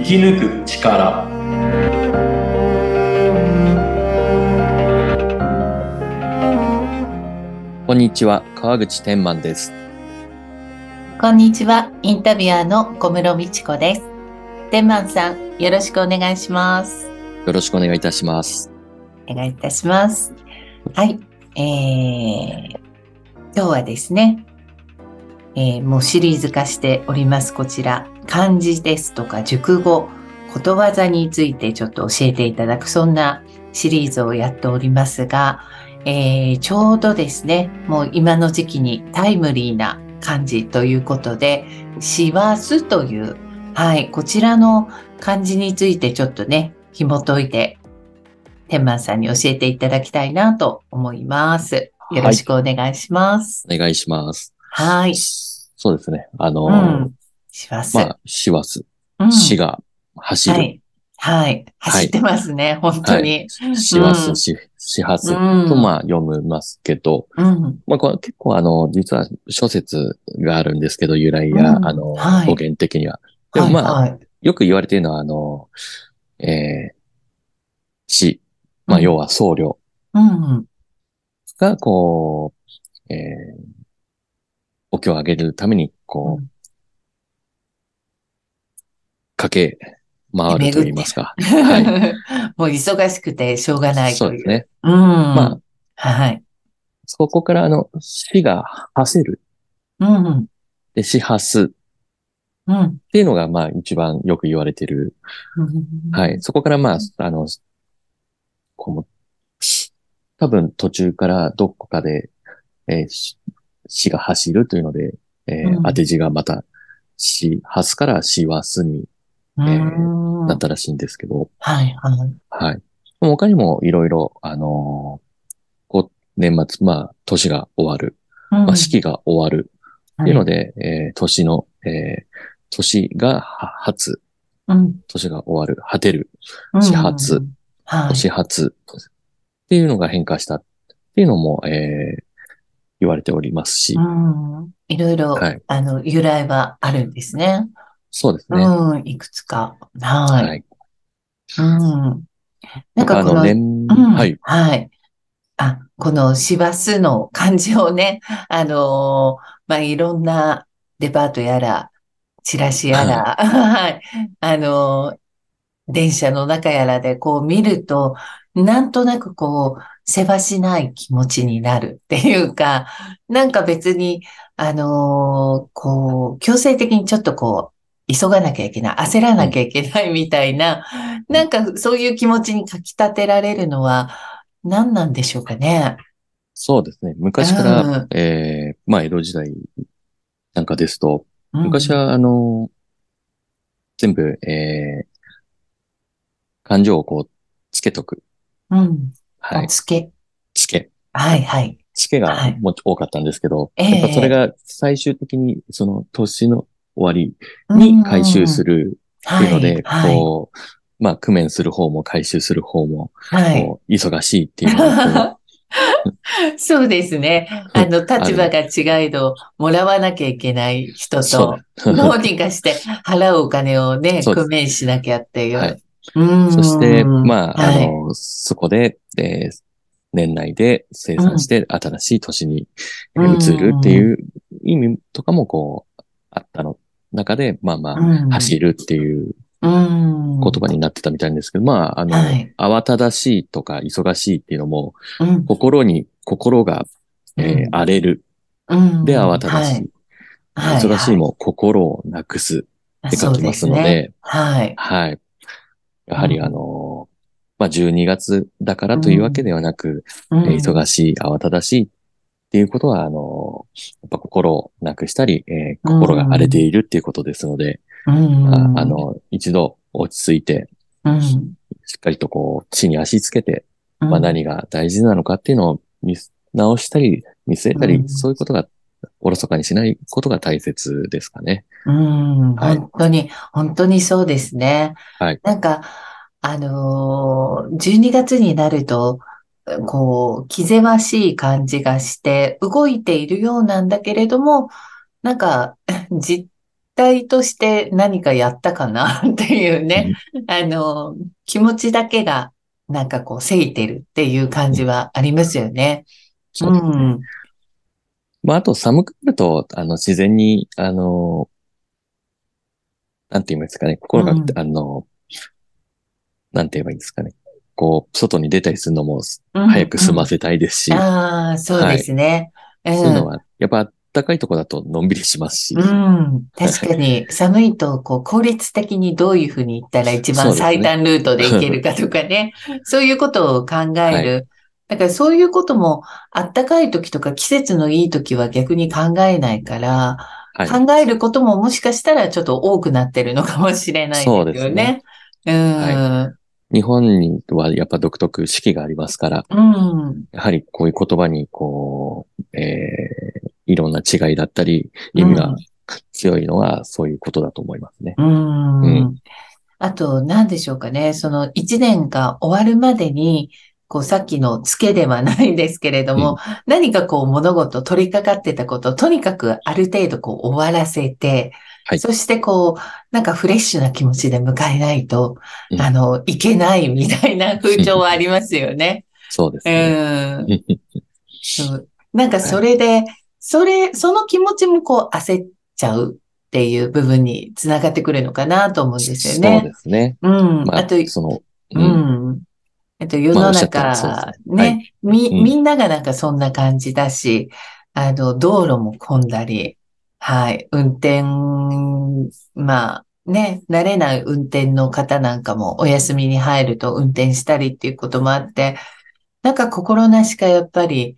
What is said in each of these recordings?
生き抜く力こんにちは、川口天満です。こんにちは。インタビュアーの小室美智子です。天満さん、よろしくお願いします。よろしくお願いいたします。お願いいたします。はい。えー、今日はですね、えーもうシリーズ化しております。こちら、漢字ですとか熟語、ことわざについてちょっと教えていただく、そんなシリーズをやっておりますが、えーちょうどですね、もう今の時期にタイムリーな漢字ということで、師走という、はい、こちらの漢字についてちょっとね、紐解いて、天満さんに教えていただきたいなと思います。よろしくお願いします。お願いします。はい。そうですね。あのうーん。師走。まあ、師走、うん死が走る。はい。はい。走ってますね、本当に。師うん走、死、始発うんと、まあ、読みますけど、うん。まあ、これ結構あの、実は諸説があるんですけど、由来や、うんあの、はい語源的には。でもはい、まあ、はい。よく言われているのは、あの、えー、死、まあ、うん要は僧侶うん。が、こう、えー、お経をあげるために、こう、うん駆け回ると言いますか。はい。もう忙しくてしょうがないという。そうですね。うん。まあ、はい。そこからあの、死が発せる。うん。で、死発すうん。っていうのが、まあ、一番よく言われている。はい。。そこから、まあ、あの、こう、多分途中からどこかで、えーし死が走るというので、えーうん当て字がまた、死、発すから死はすにうえん。なったらしいんですけど、はい、はい。はい。他にもいろいろ、あのーこう、年末、まあ、年が終わる、うんまあ、四季が終わるっていうので、えー年の、えー年がは発、うん、年が終わる、果てる、うん始発。はい。年発っていうのが変化したっていうのも、えー言われておりますし、うん。いろいろ、はいあの、由来はあるんですね。そうですね。うん、いくつか。はい。はい。うん。なんかこの、うん、はい。はい。あ、この師走の漢字をね、あのーまあ、いろんなデパートやら、チラシやら、はい。あのー電車の中やらでこう見ると、なんとなくこう、せわしない気持ちになるっていうか、なんか別に、あのーこう、強制的にちょっとこう、急がなきゃいけない、焦らなきゃいけないみたいな、なんかそういう気持ちにかき立てられるのは何なんでしょうかね。そうですね。昔から、うんえーまあ、江戸時代なんかですと、うん昔、は、あの、全部、えー、感情をこう、つけとく。うん。はい。つけ。つけ。はい、はい。つけがはいもう多かったんですけど、ええやっぱそれが最終的に、その年の終わりに回収するるっていうので、はい、こう、まあ、工面する方も回収する方も、はい。忙しいっていう そうです ね。あの、立場が違いど、もらわなきゃいけない人と、う。どうにかして払うお金をね、工面しなきゃっていう。はいうんそして、まあ、はいあの、そこで、えー年内で生産して新しい年に移るっていう意味とかもこう、あったの中で、まあまあ、うん。走るっていううん。言葉になってたみたいんですけど、まあ、あの、はい。慌ただしいとか忙しいっていうのも、うん。心に、心が、えーうん。荒れる。うん。で、慌ただしい。はい。忙しいも心をなくす。って書きますので、はい。はい。やはりうん。あの、まあ、12月だからというわけではなく、うん。えー忙しい、慌ただしいっていうことは、あの、やっぱ心をなくしたり、えー心が荒れているっていうことですので、うん。ああの、一度落ち着いて、うんしっかりとこう、地に足つけて、うん。まあ、何が大事なのかっていうのを見す直したり、見据えたり、うん。そういうことが、おろそかにしないことが大切ですかね。うん、はい。本当に、本当にそうですね。はい。なんか、あのー、12月になると、こう、気ぜわしい感じがして、動いているようなんだけれども、なんか、実体として何かやったかな？っていうね、あの、気持ちだけがなんかこう、せいてるっていう感じはありますよね。そうん、まあ、あと寒くなると、あの、自然に、あの、なんて言いますかね、心が、うん、あの、なんて言えばいいんですかね。こう、外に出たりするのも早く済ませたいですし。うん。うん、ああ、そうですね。はい、そういうのは、やっぱ暖かいとこだとのんびりしますし。うん。確かに、寒いと、こう、効率的にどういうふうに行ったら一番最短ルートで行けるかとかね。そういうことを考える。はいだからそういうことも、あったかい時とか季節のいい時は逆に考えないから、はい、考えることももしかしたらちょっと多くなってるのかもしれないですよね。そうですね。うん、はい、日本にはやっぱ独特四季がありますから、うん、やはりこういう言葉にこう、えー、いろんな違いだったり、意味が強いのはそういうことだと思いますね。うん、うん、あと、何でしょうかね。その一年が終わるまでに、こうさっきの付けではないんですけれども、うん、何かこう物事取り掛かってたことをとにかくある程度こう終わらせて、はい、そしてこう、なんかフレッシュな気持ちで迎えないと、うん、あの、いけないみたいな風潮はありますよね。そうですね。うん。そうなんかそれで、それ、その気持ちもこう焦っちゃうっていう部分につながってくるのかなと思うんですよね。そうですね。うん。まあ、あと、その、うん。えっと、世の中、まあ、ね、はい、み、みんながなんかそんな感じだし、あの、道路も混んだり、はい、運転、まあ、ね、慣れない運転の方なんかもお休みに入ると運転したりっていうこともあって、なんか心なしかやっぱり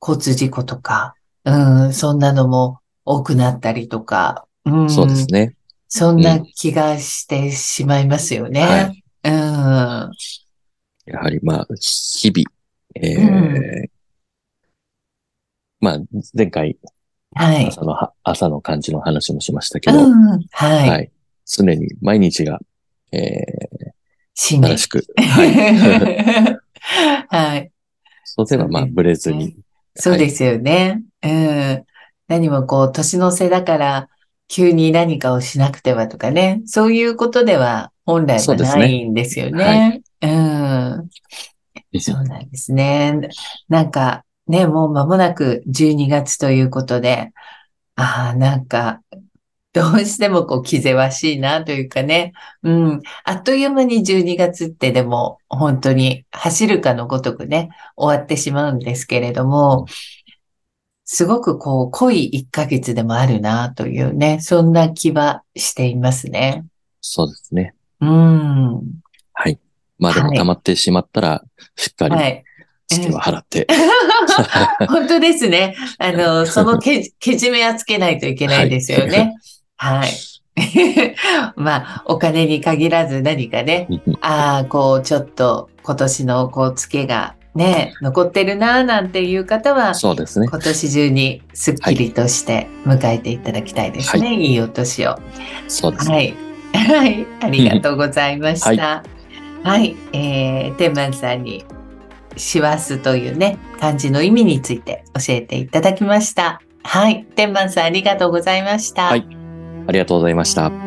交通事故とか、うん、そんなのも多くなったりとか、うん、そうですね。そんな気がしてしまいますよね。うん、はい、やはりまあ、日々、えー、うん、まあ、前回、はい。朝の、朝の感じの話もしましたけど、うん、はい。はい。常に毎日が、えー、新しく。はい。はい。そうすれば、まあ、ブレずに。そうですよね。うん。何もこう、年の瀬だから、急に何かをしなくてはとかね。そういうことでは本来はないんですよね。うん。そうなんですね。なんか、ね、もう間もなく12月ということで、ああ、なんか、どうしてもこう気ぜわしいなというかね。うん。あっという間に12月ってでも本当に走るかのごとくね、終わってしまうんですけれども、すごくこう濃い1ヶ月でもあるなというね、そんな気はしていますね。そうですね。うん。はい。まあでも溜まってしまったら、しっかり、月は払って。本当ですね。あの、そのけ、けじめはつけないといけないですよね。はい。まあ、お金に限らず何かね、ああ、こう、ちょっと今年のこう、付けがね、残ってるななんていう方は、そうですね。今年中にすっきりとして迎えていただきたいですね。はい、いいお年を。そうですね。はい。はい。ありがとうございました。はい、はい。えー、天満さんに、師走というね、漢字の意味について教えていただきました。はい。天満さんありがとうございました。はい。ありがとうございました。